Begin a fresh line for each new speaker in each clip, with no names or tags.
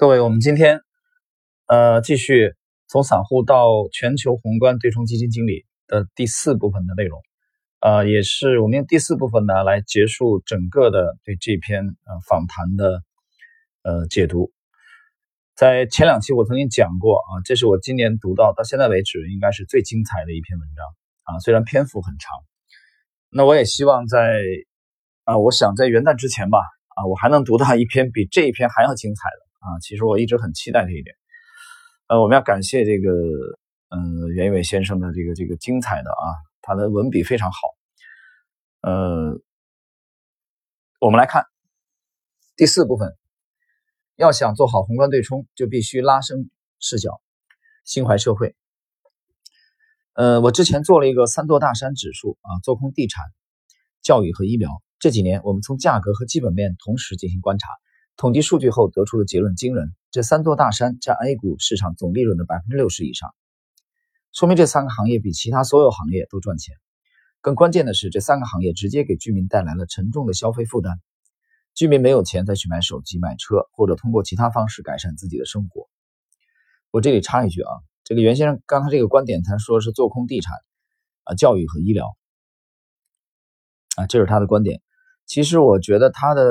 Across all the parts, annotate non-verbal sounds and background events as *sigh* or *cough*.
各位，我们今天呃继续从散户到全球宏观对冲基金经理的第四部分的内容，呃，也是我们用第四部分呢来结束整个的对这篇呃访谈的呃解读。在前两期我曾经讲过啊，这是我今年读到到现在为止应该是最精彩的一篇文章啊，虽然篇幅很长。那我也希望在啊，我想在元旦之前吧啊，我还能读到一篇比这一篇还要精彩的。啊，其实我一直很期待这一点。呃，我们要感谢这个，嗯，袁一伟先生的这个这个精彩的啊，他的文笔非常好。呃，我们来看第四部分，要想做好宏观对冲，就必须拉升视角，心怀社会。呃，我之前做了一个三座大山指数啊，做空地产、教育和医疗。这几年，我们从价格和基本面同时进行观察。统计数据后得出的结论惊人：这三座大山占 A 股市场总利润的百分之六十以上，说明这三个行业比其他所有行业都赚钱。更关键的是，这三个行业直接给居民带来了沉重的消费负担，居民没有钱再去买手机、买车，或者通过其他方式改善自己的生活。我这里插一句啊，这个袁先生刚才这个观点，他说是做空地产、啊教育和医疗，啊，这是他的观点。其实我觉得他的。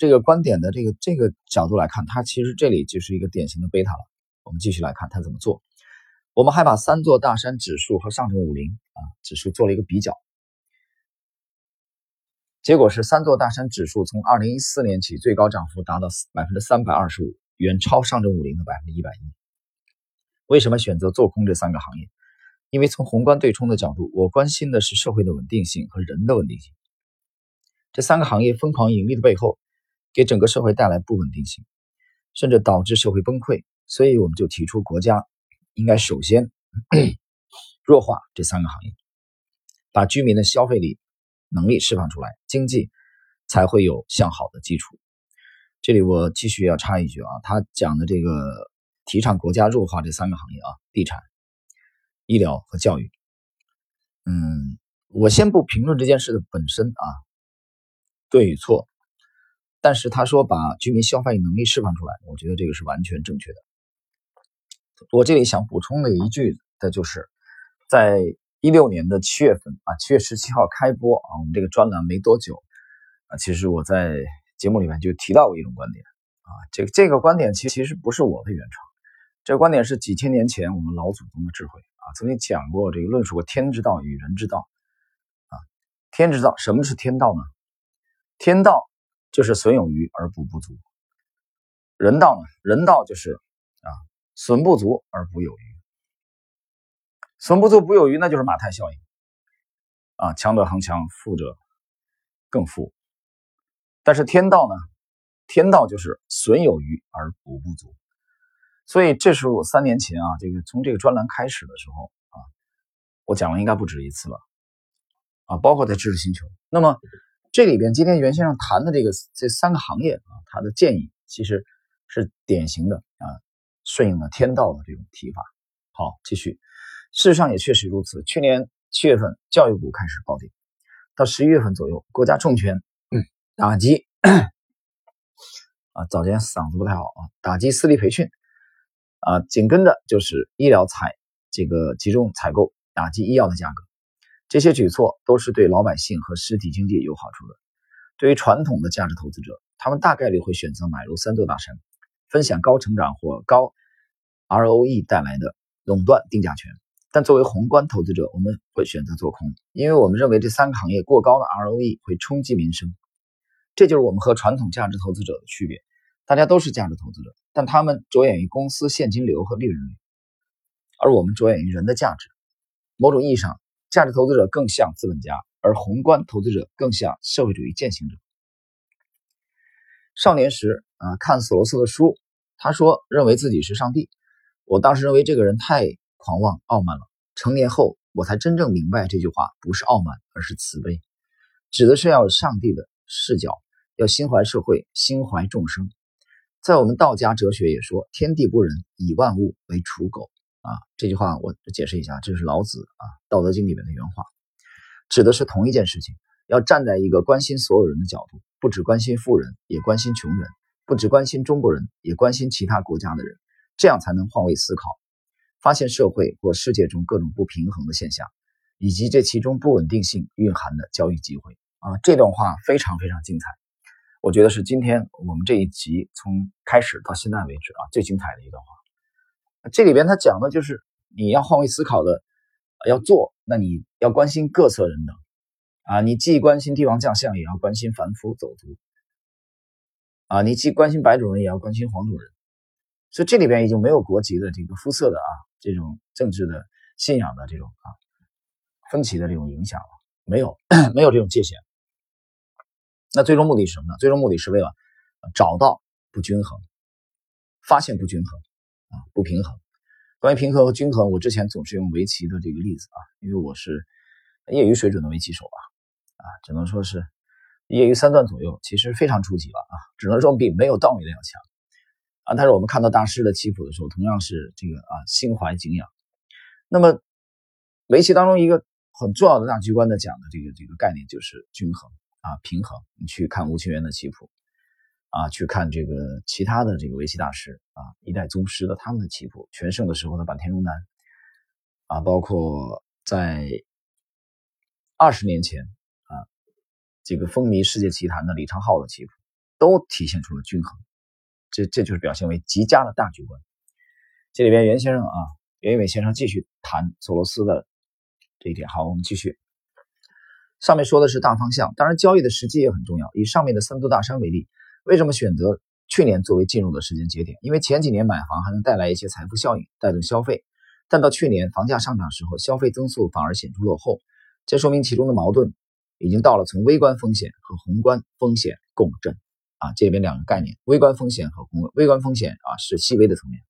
这个观点的这个这个角度来看，它其实这里就是一个典型的贝塔了。我们继续来看它怎么做。我们还把三座大山指数和上证五零啊指数做了一个比较，结果是三座大山指数从二零一四年起最高涨幅达到百分之三百二十五，远超上证五零的百分之一百一。为什么选择做空这三个行业？因为从宏观对冲的角度，我关心的是社会的稳定性和人的稳定性。这三个行业疯狂盈利的背后。给整个社会带来不稳定性，甚至导致社会崩溃，所以我们就提出，国家应该首先 *clears throat* 弱化这三个行业，把居民的消费力能力释放出来，经济才会有向好的基础。这里我继续要插一句啊，他讲的这个提倡国家弱化这三个行业啊，地产、医疗和教育。嗯，我先不评论这件事的本身啊，对与错。但是他说把居民消费能力释放出来，我觉得这个是完全正确的。我这里想补充的一句的就是，在一六年的七月份啊，七月十七号开播啊，我们这个专栏没多久啊，其实我在节目里面就提到过一种观点啊，这个这个观点其实其实不是我的原创，这个观点是几千年前我们老祖宗的智慧啊，曾经讲过这个论述过天之道与人之道啊，天之道什么是天道呢？天道。就是损有余而补不足，人道呢？人道就是啊，损不足而补有余，损不足补有余，那就是马太效应啊，强者恒强，富者更富。但是天道呢？天道就是损有余而补不足。所以这是我三年前啊，这个从这个专栏开始的时候啊，我讲了应该不止一次了啊，包括在知识星球。那么。这里边今天袁先生谈的这个这三个行业啊，他的建议其实是典型的啊，顺应了天道的这种提法。好，继续，事实上也确实如此。去年七月份教育股开始暴跌，到十一月份左右，国家重拳打击啊，早间嗓子不太好啊，打击私立培训啊，紧跟着就是医疗采这个集中采购，打击医药的价格。这些举措都是对老百姓和实体经济有好处的。对于传统的价值投资者，他们大概率会选择买入三座大山，分享高成长或高 ROE 带来的垄断定价权。但作为宏观投资者，我们会选择做空，因为我们认为这三个行业过高的 ROE 会冲击民生。这就是我们和传统价值投资者的区别。大家都是价值投资者，但他们着眼于公司现金流和利润率，而我们着眼于人的价值。某种意义上。价值投资者更像资本家，而宏观投资者更像社会主义践行者。少年时啊，看索罗斯的书，他说认为自己是上帝。我当时认为这个人太狂妄傲慢了。成年后，我才真正明白这句话不是傲慢，而是慈悲，指的是要有上帝的视角，要心怀社会，心怀众生。在我们道家哲学也说，天地不仁，以万物为刍狗。啊，这句话我解释一下，这是老子啊《道德经》里面的原话，指的是同一件事情，要站在一个关心所有人的角度，不只关心富人，也关心穷人；不只关心中国人，也关心其他国家的人，这样才能换位思考，发现社会或世界中各种不平衡的现象，以及这其中不稳定性蕴含的交易机会。啊，这段话非常非常精彩，我觉得是今天我们这一集从开始到现在为止啊最精彩的一段话。这里边他讲的就是你要换位思考的，要做，那你要关心各色人等啊，你既关心帝王将相，也要关心凡夫走卒啊，你既关心白种人，也要关心黄种人。所以这里边已经没有国籍的这个肤色的啊，这种政治的信仰的这种啊分歧的这种影响了，没有 *coughs* 没有这种界限。那最终目的是什么呢？最终目的是为了找到不均衡，发现不均衡啊不平衡。关于平衡和均衡，我之前总是用围棋的这个例子啊，因为我是业余水准的围棋手吧，啊，只能说是业余三段左右，其实非常初级了啊，只能说比没有道理的要强啊。但是我们看到大师的棋谱的时候，同样是这个啊心怀敬仰。那么围棋当中一个很重要的大局观的讲的这个这个概念就是均衡。啊，平衡！你去看吴清源的棋谱，啊，去看这个其他的这个围棋大师啊，一代宗师的他们的棋谱，全盛的时候的坂田荣男，啊，包括在二十年前啊，这个风靡世界棋坛的李昌镐的棋谱，都体现出了均衡，这这就是表现为极佳的大局观。这里边袁先生啊，袁一伟先生继续谈索罗斯的这一点。好，我们继续。上面说的是大方向，当然交易的时机也很重要。以上面的三座大山为例，为什么选择去年作为进入的时间节点？因为前几年买房还能带来一些财富效应，带动消费，但到去年房价上涨时候，消费增速反而显著落后，这说明其中的矛盾已经到了从微观风险和宏观风险共振啊，这里边两个概念，微观风险和宏微观风险啊是细微的层面，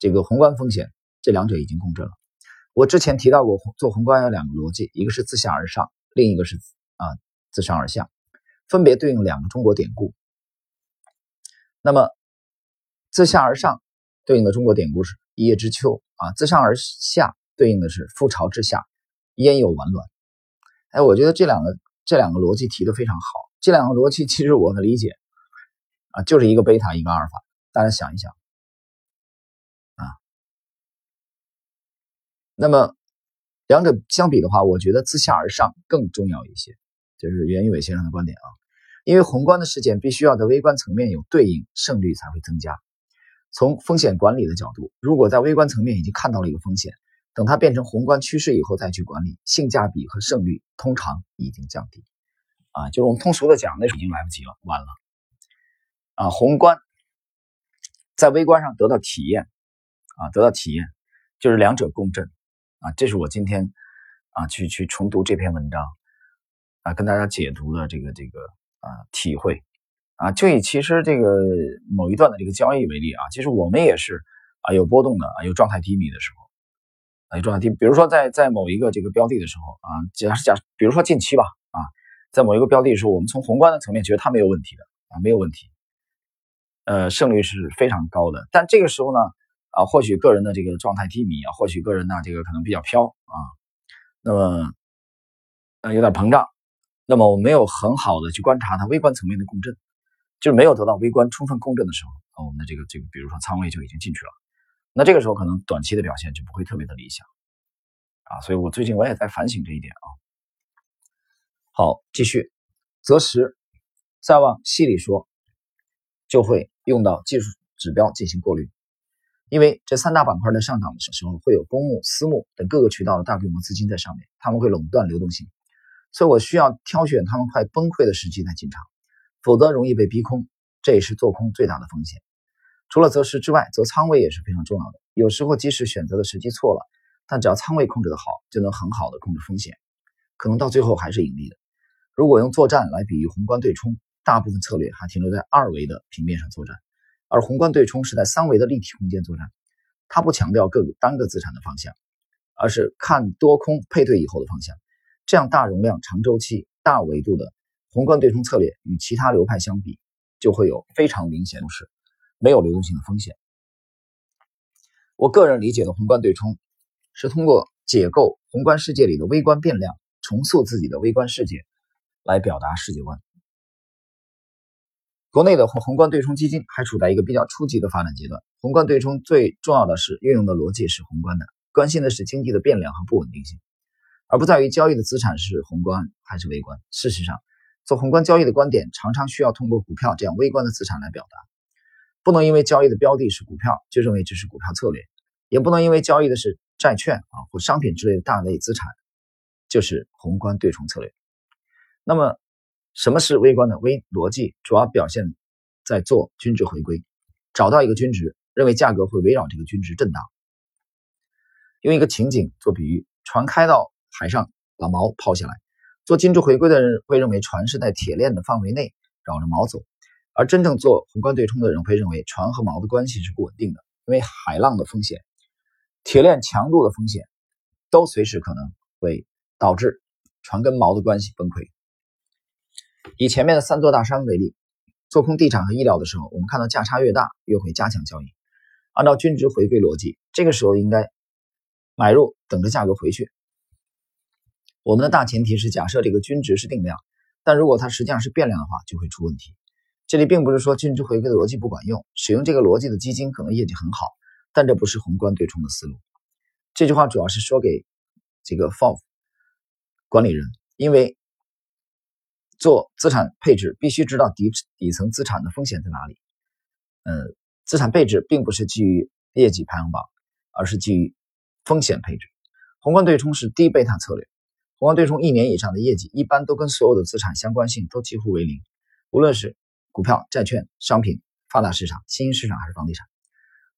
这个宏观风险这两者已经共振了。我之前提到过，做宏观有两个逻辑，一个是自下而上，另一个是啊自上而下，分别对应两个中国典故。那么自下而上对应的中国典故是“一叶知秋”啊，自上而下对应的是“覆巢之下，焉有完卵”。哎，我觉得这两个这两个逻辑提的非常好。这两个逻辑其实我的理解啊，就是一个贝塔，一个阿尔法。大家想一想啊。那么，两者相比的话，我觉得自下而上更重要一些，这是袁一伟先生的观点啊。因为宏观的事件必须要在微观层面有对应，胜率才会增加。从风险管理的角度，如果在微观层面已经看到了一个风险，等它变成宏观趋势以后再去管理，性价比和胜率通常已经降低。啊，就是我们通俗的讲，那已经来不及了，晚了。啊，宏观在微观上得到体验，啊，得到体验，就是两者共振。啊，这是我今天啊去去重读这篇文章啊，跟大家解读的这个这个啊体会。啊，就以其实这个某一段的这个交易为例啊，其实我们也是啊有波动的啊，有状态低迷的时候。啊，有状态低，比如说在在某一个这个标的的时候啊，假假比如说近期吧啊，在某一个标的的时候，我们从宏观的层面觉得它没有问题的啊，没有问题，呃，胜率是非常高的，但这个时候呢。啊，或许个人的这个状态低迷啊，或许个人呢这个可能比较飘啊，那么呃有点膨胀，那么我没有很好的去观察它微观层面的共振，就是没有得到微观充分共振的时候，啊，我们的这个这个比如说仓位就已经进去了，那这个时候可能短期的表现就不会特别的理想啊，所以我最近我也在反省这一点啊。好，继续择时，再往细里说，就会用到技术指标进行过滤。因为这三大板块的上涨的时候，会有公募、私募等各个渠道的大规模资金在上面，他们会垄断流动性，所以我需要挑选他们快崩溃的时机来进场，否则容易被逼空，这也是做空最大的风险。除了择时之外，择仓位也是非常重要的。有时候即使选择的时机错了，但只要仓位控制的好，就能很好的控制风险，可能到最后还是盈利的。如果用作战来比喻宏观对冲，大部分策略还停留在二维的平面上作战。而宏观对冲是在三维的立体空间作战，它不强调各个单个资产的方向，而是看多空配对以后的方向。这样大容量、长周期、大维度的宏观对冲策略与其他流派相比，就会有非常明显优势，没有流动性的风险。我个人理解的宏观对冲，是通过解构宏观世界里的微观变量，重塑自己的微观世界，来表达世界观。国内的宏宏观对冲基金还处在一个比较初级的发展阶段。宏观对冲最重要的是运用的逻辑是宏观的，关心的是经济的变量和不稳定性，而不在于交易的资产是宏观还是微观。事实上，做宏观交易的观点常常需要通过股票这样微观的资产来表达。不能因为交易的标的是股票就认为这是股票策略，也不能因为交易的是债券啊或商品之类的大类资产就是宏观对冲策略。那么，什么是微观的微逻辑？主要表现在做均值回归，找到一个均值，认为价格会围绕这个均值震荡。用一个情景做比喻：船开到海上，把锚抛下来。做均值回归的人会认为船是在铁链的范围内绕着锚走。而真正做宏观对冲的人会认为，船和锚的关系是不稳定的，因为海浪的风险、铁链强度的风险，都随时可能会导致船跟锚的关系崩溃。以前面的三座大山为例，做空地产和医疗的时候，我们看到价差越大，越会加强交易。按照均值回归逻辑，这个时候应该买入，等着价格回去。我们的大前提是假设这个均值是定量，但如果它实际上是变量的话，就会出问题。这里并不是说均值回归的逻辑不管用，使用这个逻辑的基金可能业绩很好，但这不是宏观对冲的思路。这句话主要是说给这个 FOF 管理人，因为做资产配置必须知道底底层资产的风险在哪里。嗯，资产配置并不是基于业绩排行榜，而是基于风险配置。宏观对冲是低贝塔策略，宏观对冲一年以上的业绩一般都跟所有的资产相关性都几乎为零，无论是。股票、债券、商品、发达市场、新兴市场还是房地产？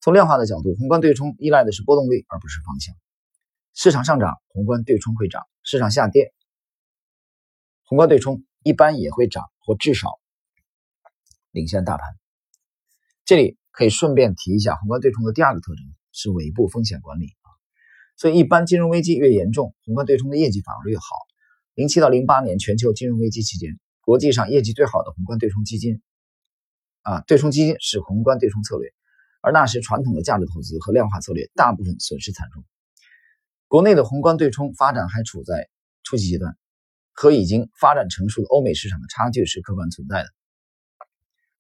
从量化的角度，宏观对冲依赖的是波动率，而不是方向。市场上涨，宏观对冲会涨；市场下跌，宏观对冲一般也会涨，或至少领先大盘。这里可以顺便提一下，宏观对冲的第二个特征是尾部风险管理。所以，一般金融危机越严重，宏观对冲的业绩反而越好。零七到零八年全球金融危机期间，国际上业绩最好的宏观对冲基金。啊，对冲基金是宏观对冲策略，而那时传统的价值投资和量化策略大部分损失惨重。国内的宏观对冲发展还处在初级阶段，和已经发展成熟的欧美市场的差距是客观存在的。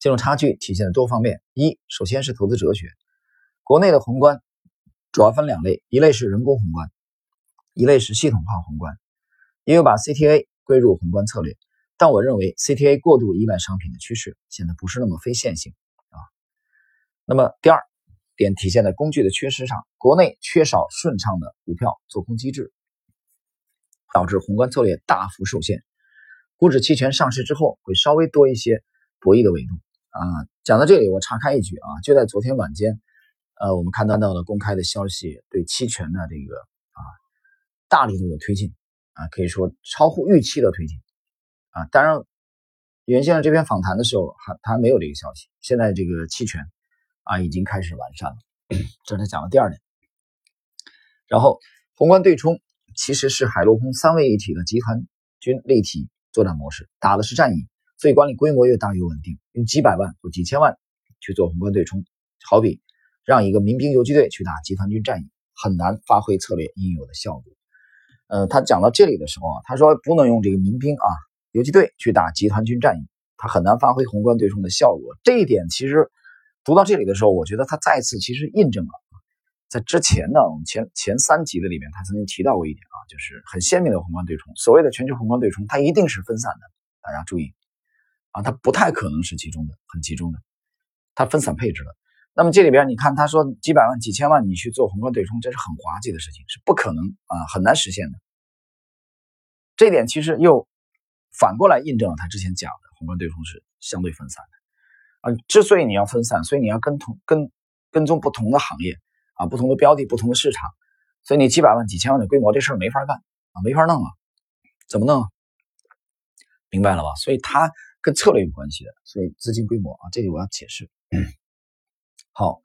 这种差距体现在多方面：一，首先是投资哲学。国内的宏观主要分两类，一类是人工宏观，一类是系统化宏观，也有把 CTA 归入宏观策略。但我认为 CTA 过度依赖商品的趋势，现在不是那么非线性啊。那么第二点体现在工具的缺失上，国内缺少顺畅的股票做空机制，导致宏观策略大幅受限。股指期权上市之后，会稍微多一些博弈的维度啊。讲到这里，我岔开一句啊，就在昨天晚间，呃，我们看到到了公开的消息，对期权的这个啊大力度的推进啊，可以说超乎预期的推进。啊，当然，袁先生这篇访谈的时候还他还没有这个消息。现在这个期权啊已经开始完善了，*clears throat* 这是讲的第二点。然后，宏观对冲其实是海陆空三位一体的集团军立体作战模式，打的是战役，所以管理规模越大越稳定。用几百万或几千万去做宏观对冲，好比让一个民兵游击队去打集团军战役，很难发挥策略应有的效果。呃，他讲到这里的时候啊，他说不能用这个民兵啊。游击队去打集团军战役，他很难发挥宏观对冲的效果。这一点其实读到这里的时候，我觉得他再次其实印证了，在之前呢，我们前前三集的里面，他曾经提到过一点啊，就是很鲜明的宏观对冲。所谓的全球宏观对冲，它一定是分散的，大家注意啊，它不太可能是集中的，很集中的，它分散配置的。那么这里边你看，他说几百万、几千万你去做宏观对冲，这是很滑稽的事情，是不可能啊，很难实现的。这点其实又。反过来印证了他之前讲的宏观对冲是相对分散的啊。之所以你要分散，所以你要跟同跟跟踪不同的行业啊，不同的标的，不同的市场，所以你几百万、几千万的规模这事儿没法干啊，没法弄啊，怎么弄？明白了吧？所以它跟策略有关系的，所以资金规模啊，这里我要解释。好，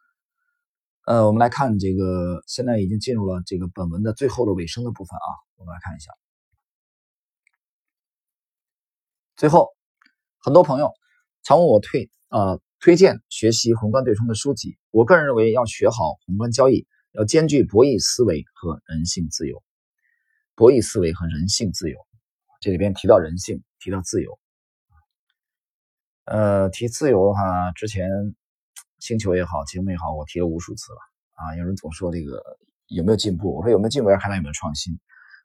呃，我们来看这个，现在已经进入了这个本文的最后的尾声的部分啊，我们来看一下。最后，很多朋友常问我推呃推荐学习宏观对冲的书籍。我个人认为，要学好宏观交易，要兼具博弈思维和人性自由。博弈思维和人性自由，这里边提到人性，提到自由。呃，提自由的话，之前星球也好，节目也好，我提了无数次了啊。有人总说这个有没有进步？我说有没有进步要看他有没有创新。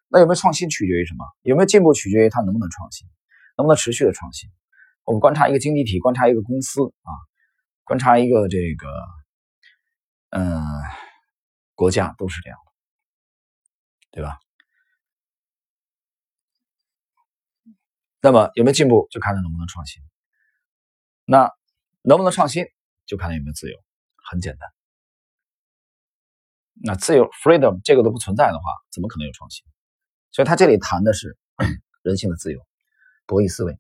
那有没有创新取决于什么？有没有进步取决于他能不能创新，能不能持续的创新。我们观察一个经济体，观察一个公司啊，观察一个这个，嗯，国家都是这样的，对吧？那么有没有进步，就看他能不能创新。那能不能创新，就看他有没有自由。很简单。那自由 （freedom） 这个都不存在的话，怎么可能有创新？所以他这里谈的是 *clears throat* 人性的自由、博弈思维。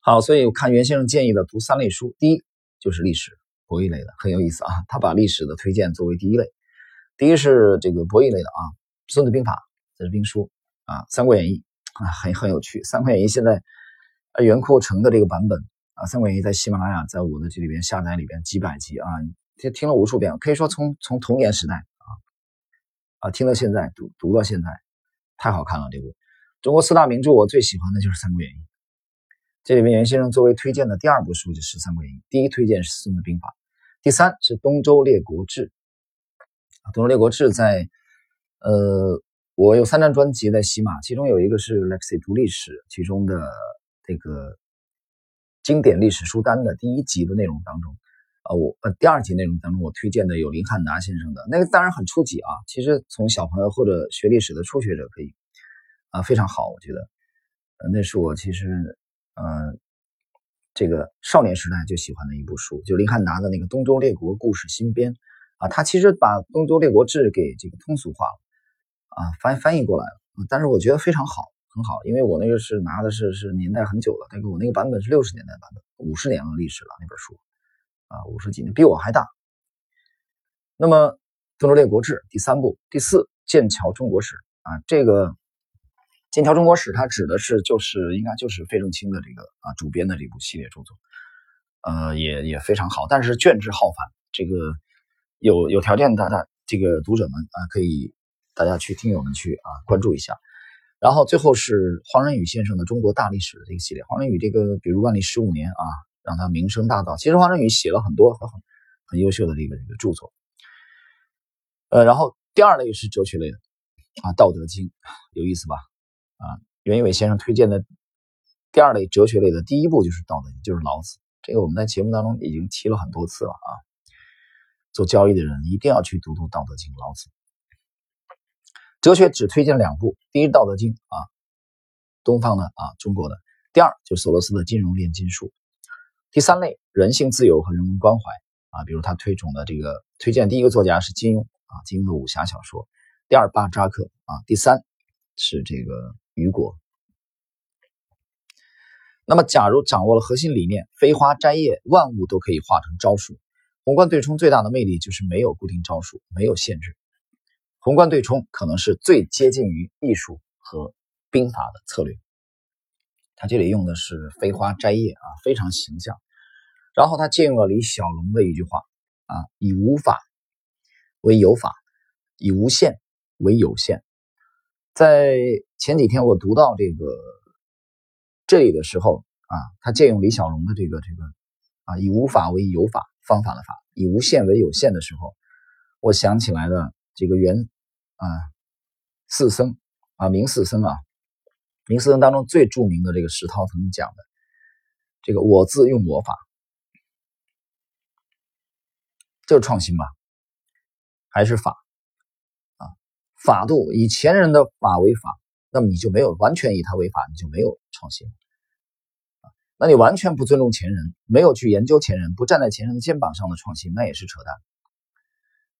好，所以我看袁先生建议的读三类书，第一就是历史博弈类的，很有意思啊。他把历史的推荐作为第一类，第一是这个博弈类的啊，《孙子兵法》这是兵书啊，《三国演义》啊，很很有趣，《三国演义》现在袁阔成的这个版本。啊，《三国演义》在喜马拉雅，在我的这里边下载里边几百集啊，听听了无数遍，可以说从从童年时代啊啊听到现在，读读到现在，太好看了这部中国四大名著，我最喜欢的就是《三国演义》。这里面袁先生作为推荐的第二部书就是《三国演义》，第一推荐是《孙子兵法》，第三是《东周列国志》。《东周列国志》在呃，我有三张专辑在喜马，其中有一个是 Lexi 读历史，其中的这个。经典历史书单的第一集的内容当中，呃，我呃第二集内容当中，我推荐的有林汉达先生的那个，当然很初级啊。其实从小朋友或者学历史的初学者可以啊，非常好，我觉得，呃，那是我其实呃这个少年时代就喜欢的一部书，就林汉达的那个《东周列国故事新编》啊，他其实把《东周列国志》给这个通俗化了啊，翻翻译过来了，但是我觉得非常好。很好，因为我那个是拿的是是年代很久了，那个我那个版本是六十年代版本，五十年的历史了那本书，啊，五十几年比我还大。那么《东周列国志》第三部第四《剑桥中国史》啊，这个《剑桥中国史》它指的是就是应该就是费正清的这个啊主编的这部系列著作，呃，也也非常好，但是卷帙浩繁，这个有有条件的大这个读者们啊，可以大家去听友们去啊关注一下。然后最后是黄仁宇先生的中国大历史的这个系列。黄仁宇这个，比如万历十五年啊，让他名声大噪。其实黄仁宇写了很多很很优秀的这个这个著作。呃，然后第二类是哲学类的啊，《道德经》有意思吧？啊，袁一伟先生推荐的第二类哲学类的第一部就是《道德经》，就是老子。这个我们在节目当中已经提了很多次了啊。做交易的人一定要去读读《道德经》，老子。哲学只推荐两部，第一《道德经》啊，东方的啊，中国的；第二就索罗斯的《金融炼金术》。第三类人性自由和人文关怀啊，比如他推崇的这个推荐第一个作家是金庸啊，金庸的武侠小说；第二巴扎克啊，第三是这个雨果。那么，假如掌握了核心理念，飞花摘叶，万物都可以化成招数。宏观对冲最大的魅力就是没有固定招数，没有限制。宏观对冲可能是最接近于艺术和兵法的策略。他这里用的是飞花摘叶啊，非常形象。然后他借用了李小龙的一句话啊：“以无法为有法，以无限为有限。”在前几天我读到这个这里的时候啊，他借用李小龙的这个这个啊“以无法为有法”方法的法，以无限为有限的时候，我想起来了这个原。啊，四僧啊，明四僧啊，明四僧当中最著名的这个石涛曾经讲的，这个我自用我法，就是创新吧，还是法啊？法度以前人的法为法，那么你就没有完全以他为法，你就没有创新。那你完全不尊重前人，没有去研究前人，不站在前人的肩膀上的创新，那也是扯淡。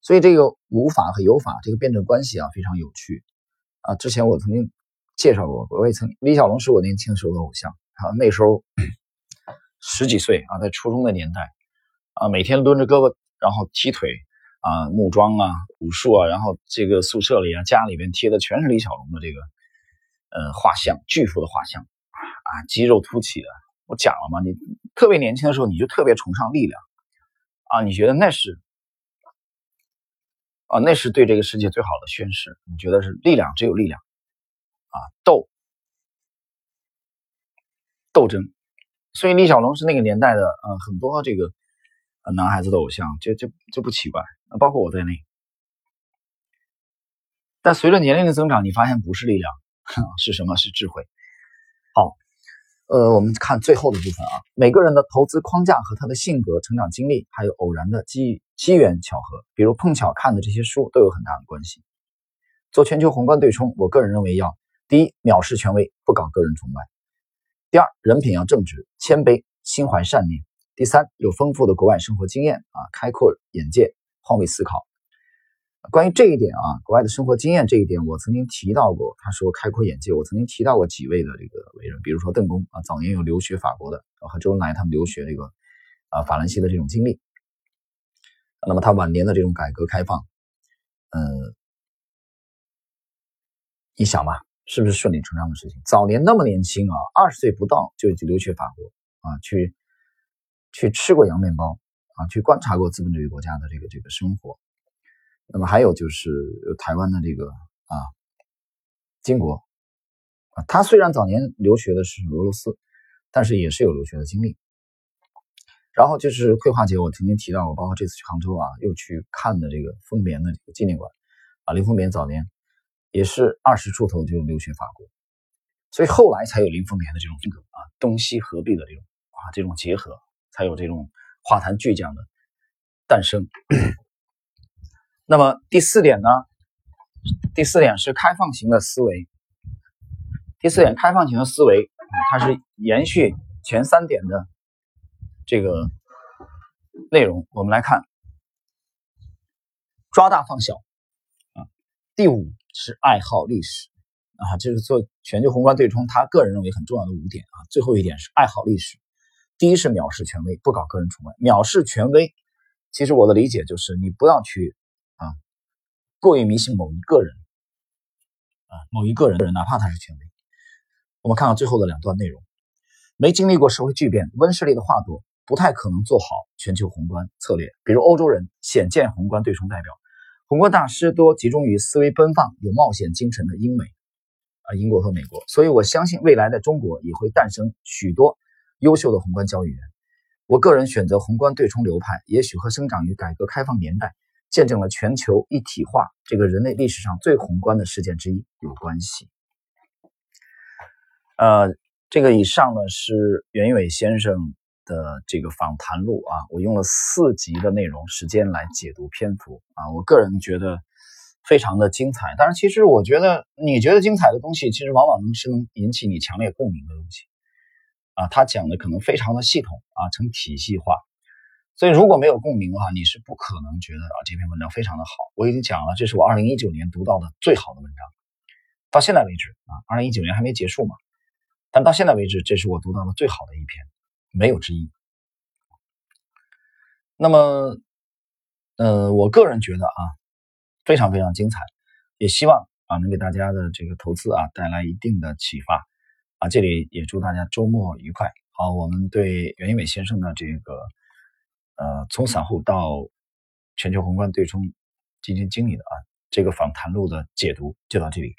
所以这个无法和有法这个辩证关系啊非常有趣啊！之前我曾经介绍过，我也曾李小龙是我年轻时候的偶像啊，那时候 *clears throat* 十几岁啊，在初中的年代啊，每天抡着胳膊然后踢腿啊，木桩啊，武术啊，然后这个宿舍里啊，家里边贴的全是李小龙的这个呃画像，巨幅的画像啊，肌肉凸起的。我讲了嘛，你特别年轻的时候你就特别崇尚力量啊，你觉得那是。啊，那是对这个世界最好的宣誓。你觉得是力量，只有力量，啊，斗，斗争，所以李小龙是那个年代的呃很多这个呃男孩子的偶像，这这这不奇怪，包括我在内。但随着年龄的增长，你发现不是力量，*laughs* 是什么？是智慧。好，呃，我们看最后的部分啊，每个人的投资框架和他的性格、成长经历，还有偶然的机遇机缘巧合，比如碰巧看的这些书，都有很大的关系。做全球宏观对冲，我个人认为要第一，藐视权威，不搞个人崇拜；第二，人品要正直、谦卑、心怀善念；第三，有丰富的国外生活经验啊，开阔眼界，换位思考。关于这一点啊，国外的生活经验这一点，我曾经提到过。他说开阔眼界，我曾经提到过几位的这个伟人，比如说邓公啊，早年有留学法国的，和周恩来他们留学这个啊法兰西的这种经历。那么他晚年的这种改革开放，嗯，你想嘛，是不是顺理成章的事情？早年那么年轻啊，二十岁不到就留学法国啊，去去吃过洋面包啊，去观察过资本主义国家的这个这个生活。那么还有就是台湾的这个啊，金国啊，他虽然早年留学的是俄罗斯，但是也是有留学的经历。然后就是绘画节，我曾经提到过，包括这次去杭州啊，又去看的这个丰棉的这个纪念馆啊，林风眠早年也是二十出头就留学法国，所以后来才有林风眠的这种风格啊，东西合璧的这种啊这种结合，才有这种画坛巨匠的诞生。那么第四点呢？第四点是开放型的思维。第四点，开放型的思维，它是延续前三点的这个内容。我们来看，抓大放小啊。第五是爱好历史啊，这是做全球宏观对冲，他个人认为很重要的五点啊。最后一点是爱好历史。第一是藐视权威，不搞个人崇拜。藐视权威，其实我的理解就是你不要去啊。过于迷信某一个人，啊，某一个人的人，哪怕他是权威。我们看看最后的两段内容：没经历过社会巨变，温室里的话多，不太可能做好全球宏观策略。比如欧洲人，显见宏观对冲代表，宏观大师多集中于思维奔放、有冒险精神的英美，啊，英国和美国。所以我相信未来的中国也会诞生许多优秀的宏观交易员。我个人选择宏观对冲流派，也许和生长于改革开放年代。见证了全球一体化这个人类历史上最宏观的事件之一有关系。呃，这个以上呢是袁伟先生的这个访谈录啊，我用了四集的内容时间来解读篇幅啊，我个人觉得非常的精彩。但是其实我觉得你觉得精彩的东西，其实往往能是能引起你强烈共鸣的东西啊。他讲的可能非常的系统啊，成体系化。所以如果没有共鸣的话，你是不可能觉得啊这篇文章非常的好。我已经讲了，这是我二零一九年读到的最好的文章，到现在为止啊，二零一九年还没结束嘛，但到现在为止，这是我读到的最好的一篇，没有之一。那么，呃，我个人觉得啊，非常非常精彩，也希望啊能给大家的这个投资啊带来一定的启发啊。这里也祝大家周末愉快。好，我们对袁一伟先生的这个。呃，从散户到全球宏观对冲基金经理的啊，这个访谈录的解读就到这里。